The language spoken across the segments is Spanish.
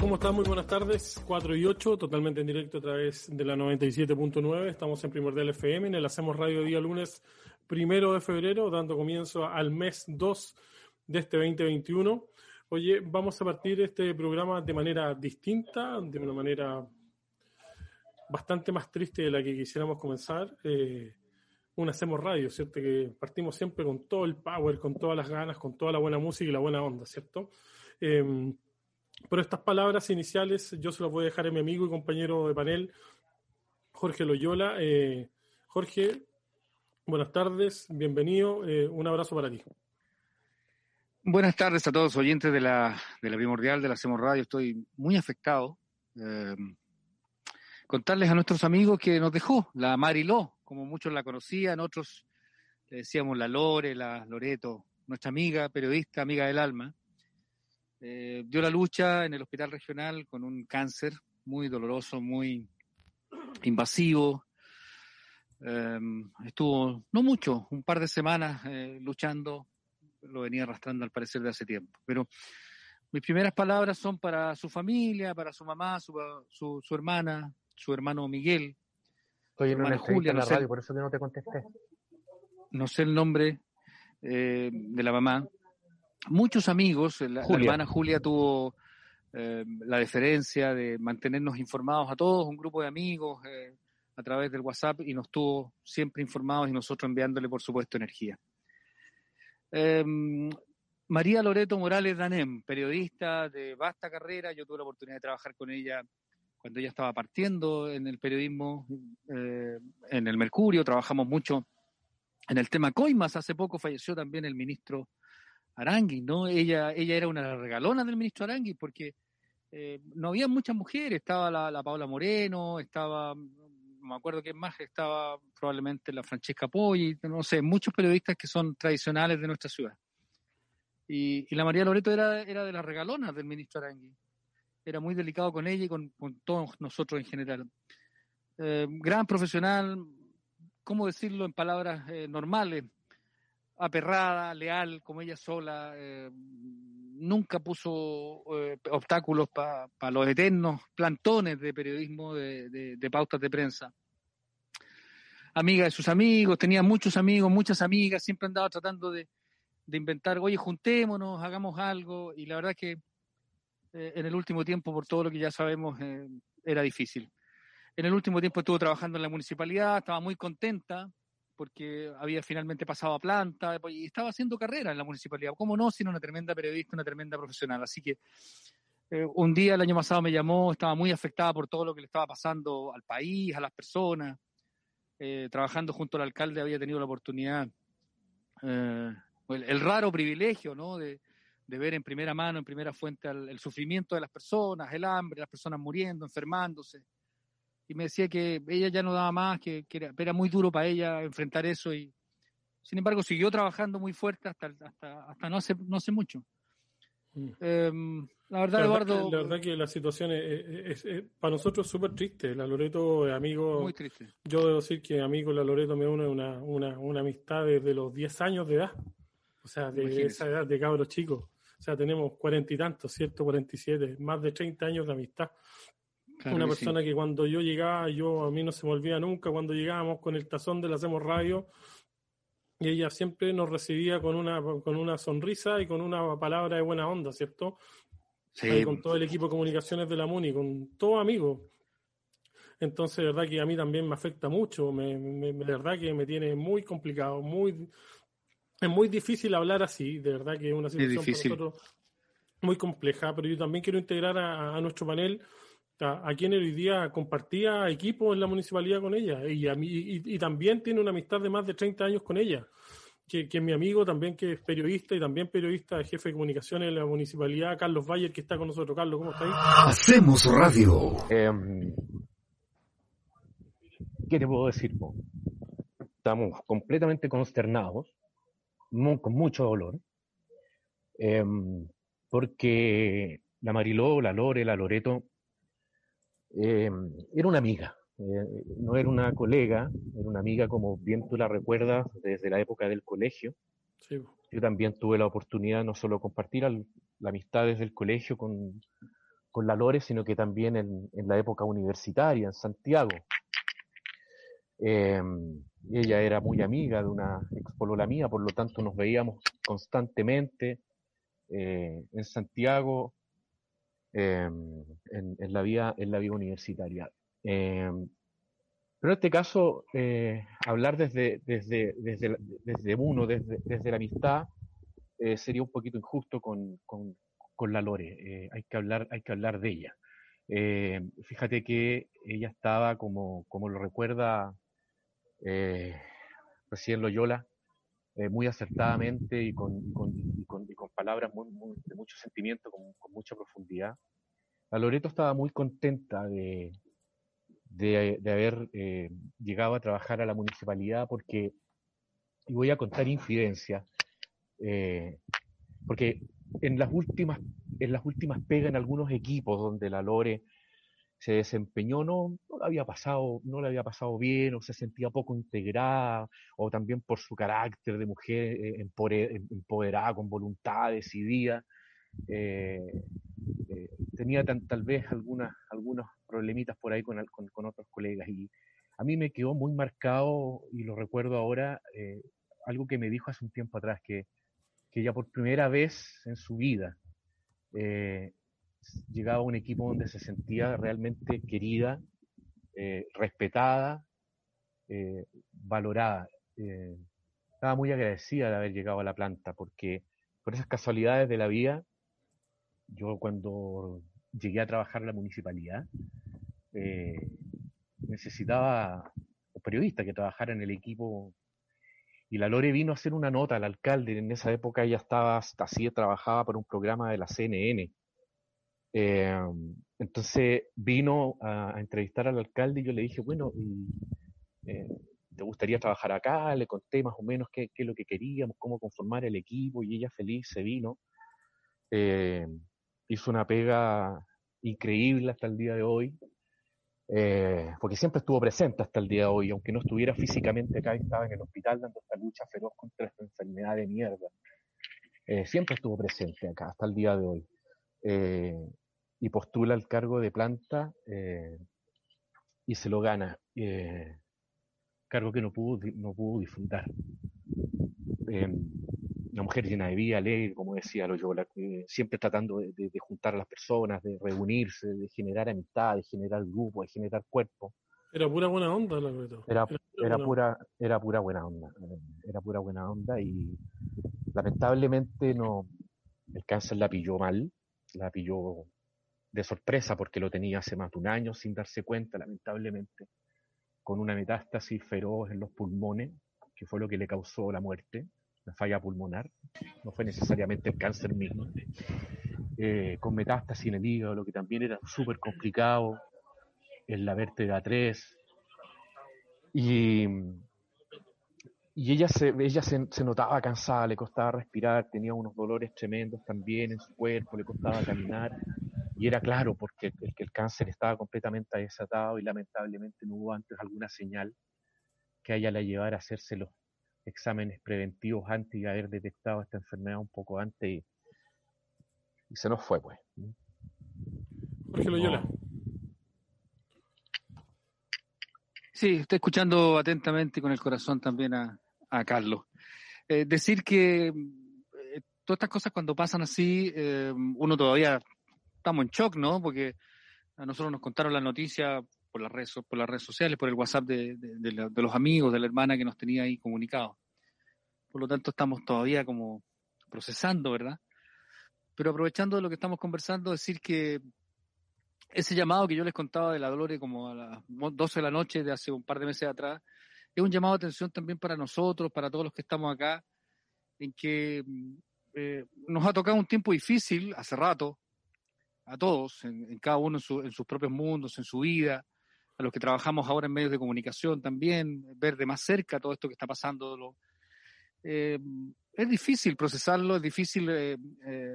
¿Cómo están? Muy buenas tardes. 4 y 8, totalmente en directo a través de la 97.9. Estamos en Primordial FM, en el Hacemos Radio día lunes primero de febrero, dando comienzo al mes 2 de este 2021. Oye, vamos a partir este programa de manera distinta, de una manera bastante más triste de la que quisiéramos comenzar. Eh, un Hacemos Radio, ¿cierto? Que partimos siempre con todo el power, con todas las ganas, con toda la buena música y la buena onda, ¿cierto? Eh, por estas palabras iniciales yo se las voy a dejar a mi amigo y compañero de panel, Jorge Loyola. Eh, Jorge, buenas tardes, bienvenido, eh, un abrazo para ti. Buenas tardes a todos oyentes de la, de la Primordial, de la Hacemos Radio. Estoy muy afectado. Eh, contarles a nuestros amigos que nos dejó la Mariló, como muchos la conocían, otros le decíamos la Lore, la Loreto, nuestra amiga, periodista, amiga del alma. Eh, dio la lucha en el hospital regional con un cáncer muy doloroso, muy invasivo. Em, estuvo, no mucho, un par de semanas eh, luchando, lo venía arrastrando al parecer de hace tiempo. Pero mis primeras palabras son para su familia, para su mamá, su, su, hermana, su hermano Miguel. Estoy en una Julia, en la radio, por eso que no te contesté. No sé el nombre eh, de la mamá muchos amigos, la, hermana Julia tuvo eh, la deferencia de mantenernos informados a todos, un grupo de amigos eh, a través del WhatsApp y nos tuvo siempre informados y nosotros enviándole, por supuesto, energía. Em, María Loreto Morales Danem, periodista de vasta carrera, yo tuve la oportunidad de trabajar con ella cuando ella estaba partiendo en el periodismo, eh, en el Mercurio, trabajamos mucho en el tema Coimas, hace poco falleció también el ministro Arangui, ¿no? Ella, ella era una regalona del ministro Arangui porque eh, no había muchas mujeres, estaba la, la Paula Moreno, estaba, no me acuerdo quién más, estaba probablemente la Francesca Poggi, no sé, muchos periodistas que son tradicionales de nuestra ciudad. Y, la María Loreto era, era de las regalonas del ministro Arangui. Era muy delicado con ella y con, todos nosotros en general. Eh, gran profesional, ¿cómo decirlo en palabras eh, normales? Aperrada, leal, como ella sola, eh, nunca puso eh, obstáculos para los eternos plantones de periodismo, de, pautas de prensa. Amiga de sus amigos, tenía muchos amigos, muchas amigas, siempre andaba tratando de, inventar, oye, juntémonos, hagamos algo, y la verdad que eh, en el último tiempo, por todo lo que ya sabemos, era difícil. En el último tiempo estuvo trabajando en la municipalidad, estaba muy contenta, porque había finalmente pasado a planta pues, y estaba haciendo carrera en la municipalidad. ¿Cómo no? Sino una tremenda periodista, una tremenda profesional. Así que eh, un día el año pasado me llamó, estaba muy afectada por todo lo que le estaba pasando al país, a las personas. Eh, trabajando junto al alcalde había tenido la oportunidad, eh, el, raro privilegio, ¿no? De, ver en primera mano, en primera fuente, el sufrimiento de las personas, el hambre, las personas muriendo, enfermándose y me decía que ella ya no daba más, que, era, muy duro para ella enfrentar eso y sin embargo siguió trabajando muy fuerte hasta, hasta, hasta no, hace, no hace mucho. Mm. Em, la verdad, Eduardo. la verdad que la situación es, para nosotros es súper triste. La Loreto es amigo. Muy triste. Yo debo decir que amigo La Loreto me une una, una, una amistad desde los 10 años de edad. O sea, de esa edad de cabros chicos. O sea, tenemos cuarenta y tantos, ¿cierto? 47, más de 30 años de amistad una persona que cuando yo llegaba, yo a mí no se me olvida nunca cuando llegábamos con el tazón de la Hacemos Radio, y ella siempre nos recibía con una, con una sonrisa y con una palabra de buena onda, ¿cierto? Sí. con todo el equipo de comunicaciones de la MUNI, con todo amigo. Entonces, de verdad que a mí también me afecta mucho, me, de verdad que me tiene muy complicado, muy es muy difícil hablar así, de verdad que es una situación para nosotros muy compleja, pero yo también quiero integrar a nuestro panel a quien hoy día compartía equipo en la municipalidad con ella y, a mí, y, también tiene una amistad de más de 30 años con ella, que, es mi amigo, también que es periodista y también periodista, jefe de comunicaciones de la municipalidad, Carlos Bayer, que está con nosotros. Carlos, ¿cómo está ahí? Hacemos radio. Em, ¿Qué te puedo decir? Estamos completamente consternados, con mucho dolor, em, porque la Mariló, la Lore, la Loreto, em, era una amiga, eh, no era una colega, era una amiga como bien tú la recuerdas desde la época del colegio. Yo también tuve la oportunidad no solo de compartir la amistad desde el colegio con, la Lore, sino que también en, la época universitaria, en Santiago. Em, ella era muy amiga de una expolola mía, por lo tanto nos veíamos constantemente eh, en Santiago em, en, la vía, en la vía universitaria. Em, pero en este caso, eh, hablar desde, desde, desde, desde uno, desde, desde la amistad, eh, sería un poquito injusto con, con, con la Lore. Eh, hay, que hablar, hay que hablar de ella. fíjate que ella estaba, como, como lo recuerda recién Loyola, muy acertadamente y con, y con, y con, palabras muy, de mucho sentimiento, con, mucha profundidad. La Loreto estaba muy contenta de, de, haber eh, llegado a trabajar a la municipalidad porque, y voy a contar infidencia, eh, porque en las últimas, en las últimas pegas en algunos equipos donde la Lore se desempeñó, no, le había pasado, no le había pasado bien, o se sentía poco integrada, o también por su carácter de mujer eh, empoderada, con voluntad, decidida. tenía tal vez algunas, algunos problemitas por ahí con, con, otros colegas. Y a mí me quedó muy marcado, y lo recuerdo ahora, eh, algo que me dijo hace un tiempo atrás, que, que ya por primera vez en su vida eh, llegaba a un equipo donde se sentía realmente querida, eh, respetada, valorada. estaba muy agradecida de haber llegado a la planta, porque por esas casualidades de la vida, yo cuando llegué a trabajar en la municipalidad, eh, necesitaba un periodista que trabajara en el equipo. Y la Lore vino a hacer una nota al alcalde. En esa época ella estaba, hasta así, trabajaba por un programa de la CNN. Eh, entonces vino a, entrevistar al alcalde y yo le dije, bueno, eh, ¿te gustaría trabajar acá? Le conté más o menos qué, es lo que queríamos, cómo conformar el equipo y ella feliz se vino. hizo una pega increíble hasta el día de hoy. Eh, porque siempre estuvo presente hasta el día de hoy, aunque no estuviera físicamente acá, estaba en el hospital dando esta lucha feroz contra esta enfermedad de mierda. Eh, siempre estuvo presente acá hasta el día de hoy. Eh, y postula el cargo de planta y se lo gana. cargo que no pudo, no pudo disfrutar una mujer llena de vida, alegre, como decía Loyola, siempre tratando de, juntar a las personas, de reunirse, de generar amistad, de generar grupo, de generar cuerpo. Era pura buena onda, la Era, era, pura, era pura buena onda. Era pura buena onda y lamentablemente no, el cáncer la pilló mal, la pilló de sorpresa porque lo tenía hace más de un año sin darse cuenta, lamentablemente, con una metástasis feroz en los pulmones, que fue lo que le causó la muerte una falla pulmonar, no fue necesariamente el cáncer mismo, eh, con metástasis en el hígado, lo que también era súper complicado, en la vértebra 3. Y, y ella, se, ella se, notaba cansada, le costaba respirar, tenía unos dolores tremendos también en su cuerpo, le costaba caminar. Y era claro, porque el, el cáncer estaba completamente desatado y lamentablemente no hubo antes alguna señal que a ella la llevara a hacerse los exámenes preventivos antes de haber detectado esta enfermedad un poco antes y, se nos fue, pues. Jorge Loyola. Sí, estoy escuchando atentamente con el corazón también a, Carlos. Eh, decir que eh, todas estas cosas cuando pasan así, eh, uno todavía estamos en shock, ¿no? Porque a nosotros nos contaron la noticia por las redes, por las redes sociales, por el WhatsApp de, los amigos, de la hermana que nos tenía ahí comunicado. Por lo tanto, estamos todavía como procesando, ¿verdad? Pero aprovechando de lo que estamos conversando, decir que ese llamado que yo les contaba de la Dolores como a las 12 de la noche de hace un par de meses atrás, es un llamado de atención también para nosotros, para todos los que estamos acá, en que mm, eh, nos ha tocado un tiempo difícil hace rato, a todos, en, cada uno en, sus propios mundos, en su vida, a los que trabajamos ahora en medios de comunicación también, ver de más cerca todo esto que está pasando. Eh, es difícil procesarlo, es difícil eh,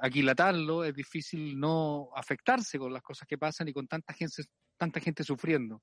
aquilatarlo, es difícil no afectarse con las cosas que pasan y con tanta gente, tanta gente sufriendo.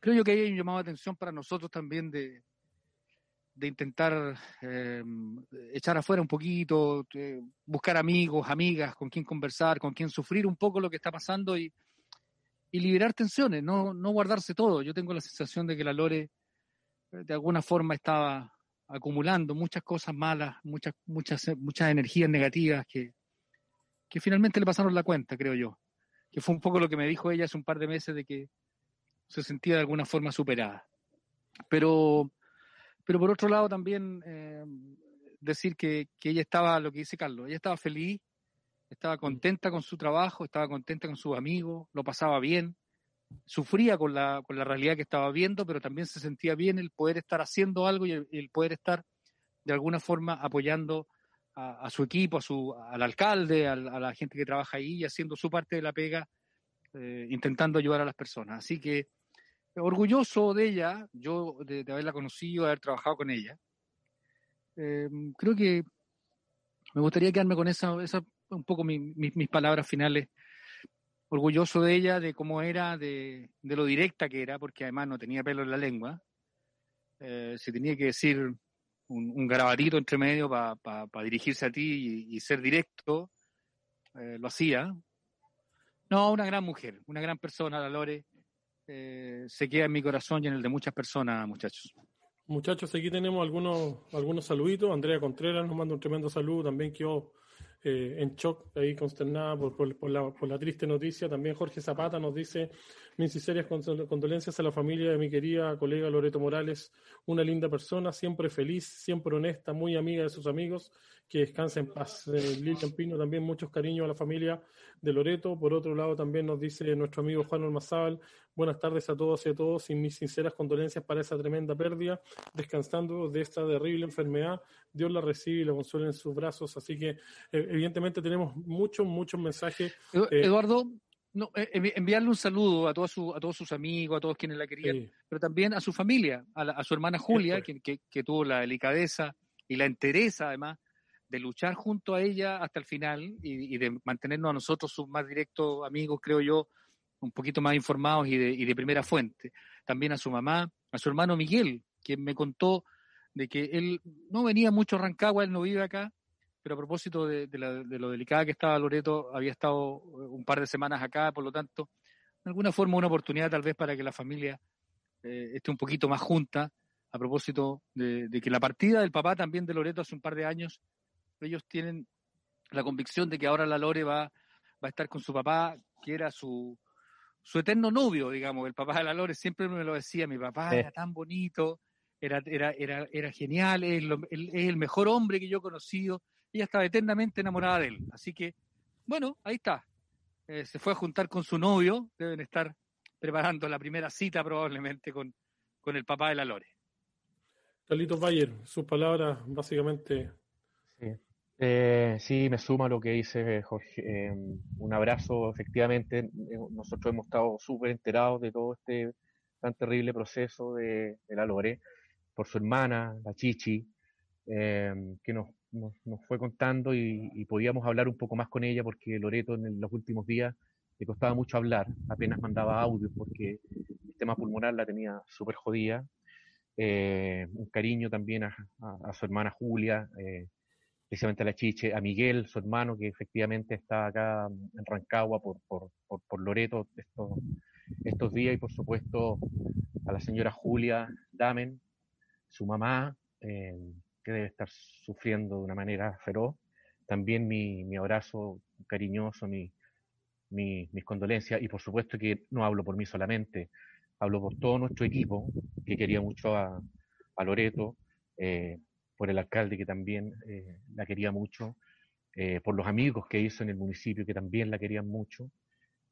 Creo yo que hay un llamado de atención para nosotros también de, de intentar eh, echar afuera un poquito, eh, buscar amigos, amigas con quien conversar, con quien sufrir un poco lo que está pasando y, y liberar tensiones, no, no guardarse todo. Yo tengo la sensación de que la Lore eh, de alguna forma estaba acumulando muchas cosas malas, muchas, muchas, muchas energías negativas que, que finalmente le pasaron la cuenta, creo yo. Que fue un poco lo que me dijo ella hace un par de meses de que se sentía de alguna forma superada. Pero pero por otro lado también eh, decir que, ella estaba, lo que dice Carlos, ella estaba feliz, estaba contenta con su trabajo, estaba contenta con sus amigos, lo pasaba bien, sufría con la, con la realidad que estaba viendo, pero también se sentía bien el poder estar haciendo algo y el, poder estar de alguna forma apoyando a, su equipo, a su, al alcalde, a, la gente que trabaja ahí y haciendo su parte de la pega, eh, intentando ayudar a las personas. Así que orgulloso de ella, yo de, haberla conocido, de haber trabajado con ella. Eh, creo que me gustaría quedarme con esa, esa un poco mis palabras finales. Orgulloso de ella, de cómo era, de, lo directa que era, porque además no tenía pelo en la lengua. Eh, se tenía que decir un, un garabatito entre medio para dirigirse a ti y, ser directo. Eh, lo hacía. No, una gran mujer, una gran persona, la Lore. Eh, se queda en mi corazón y en el de muchas personas, muchachos. Muchachos, aquí tenemos algunos, algunos saluditos. Andrea Contreras nos manda un tremendo saludo. También quedó eh, en shock, ahí consternada por, por, la, por, la, triste noticia. También Jorge Zapata nos dice mis sinceras condolencias a la familia de mi querida colega Loreto Morales, una linda persona, siempre feliz, siempre honesta, muy amiga de sus amigos que descansa en paz. Eh, Lilian Pino, también muchos cariños a la familia de Loreto. Por otro lado, también nos dice nuestro amigo Juan Ormazábal, buenas tardes a todos y a todos y mis sinceras condolencias para esa tremenda pérdida, descansando de esta terrible enfermedad. Dios la recibe y la consuela en sus brazos. Así que, eh, evidentemente, tenemos muchos, muchos mensajes. Eh, Eduardo, no, enviarle un saludo a todos, a todos sus amigos, a todos quienes la querían, pero también a su familia, a, su hermana Julia, que, que, tuvo la delicadeza y la entereza, además, de luchar junto a ella hasta el final y, de mantenernos a nosotros, sus más directos amigos, creo yo, un poquito más informados y de, y de primera fuente. También a su mamá, a su hermano Miguel, quien me contó de que él no venía mucho a Rancagua, él no vive acá, pero a propósito de, lo delicada que estaba Loreto, había estado un par de semanas acá, por lo tanto, de alguna forma una oportunidad tal vez para que la familia eh, esté un poquito más junta, a propósito de, de, que la partida del papá también de Loreto hace un par de años ellos tienen la convicción de que ahora la Lore va, va a estar con su papá, que era su, su eterno novio, digamos, el papá de la Lore. Siempre me lo decía, mi papá era tan bonito, era, era, era, era genial, es, el mejor hombre que yo he conocido, ella estaba eternamente enamorada de él, así que, bueno, ahí está, eh, se fue a juntar con su novio, deben estar preparando la primera cita probablemente con, con el papá de la Lore. Carlitos Bayer, sus palabras básicamente eh, sí, me suma lo que dice Jorge. Eh, un abrazo, efectivamente. Eh, nosotros hemos estado súper enterados de todo este tan terrible proceso de, la Lore, por su hermana, la Chichi, que nos, fue contando y, podíamos hablar un poco más con ella porque Loreto en los últimos días le costaba mucho hablar, apenas mandaba audio porque el tema pulmonar la tenía súper jodida. un cariño también a, su hermana Julia especialmente a la Chiche, a Miguel, su hermano, que efectivamente está acá en Rancagua por, por, por, Loreto estos, estos días, y por supuesto a la señora Julia Damen, su mamá, eh, que debe estar sufriendo de una manera feroz. También mi, mi abrazo cariñoso, mi, mi, mis condolencias, y por supuesto que no hablo por mí solamente, hablo por todo nuestro equipo, que quería mucho a, a Loreto, eh, por el alcalde que también eh, la quería mucho, eh, por los amigos que hizo en el municipio que también la querían mucho,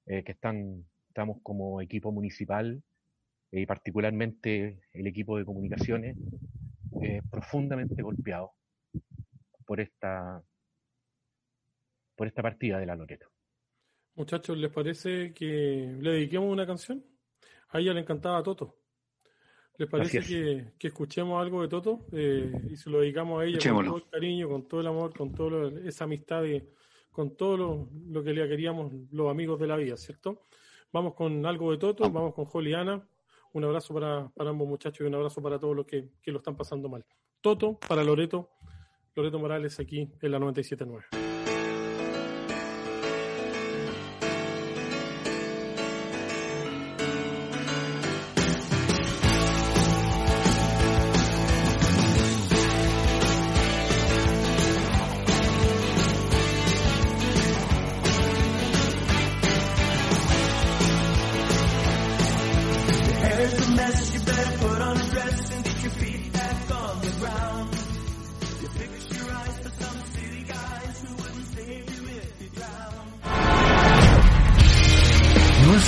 eh, que están, estamos como equipo municipal y particularmente el equipo de comunicaciones profundamente golpeado, por esta por esta partida de la Loreto. Muchachos, ¿les parece que le dediquemos una canción? A ella le encantaba a Toto. ¿Les parece que, escuchemos algo de Toto eh, y se lo dedicamos a ella con todo el cariño, con todo el amor, con toda esa amistad y con todo lo, que le queríamos los amigos de la vida, ¿cierto? Vamos con algo de Toto, vamos con Joliana. Un abrazo para, ambos muchachos y un abrazo para todos los que, que lo están pasando mal. Toto para Loreto, Loreto Morales aquí en la 97.9.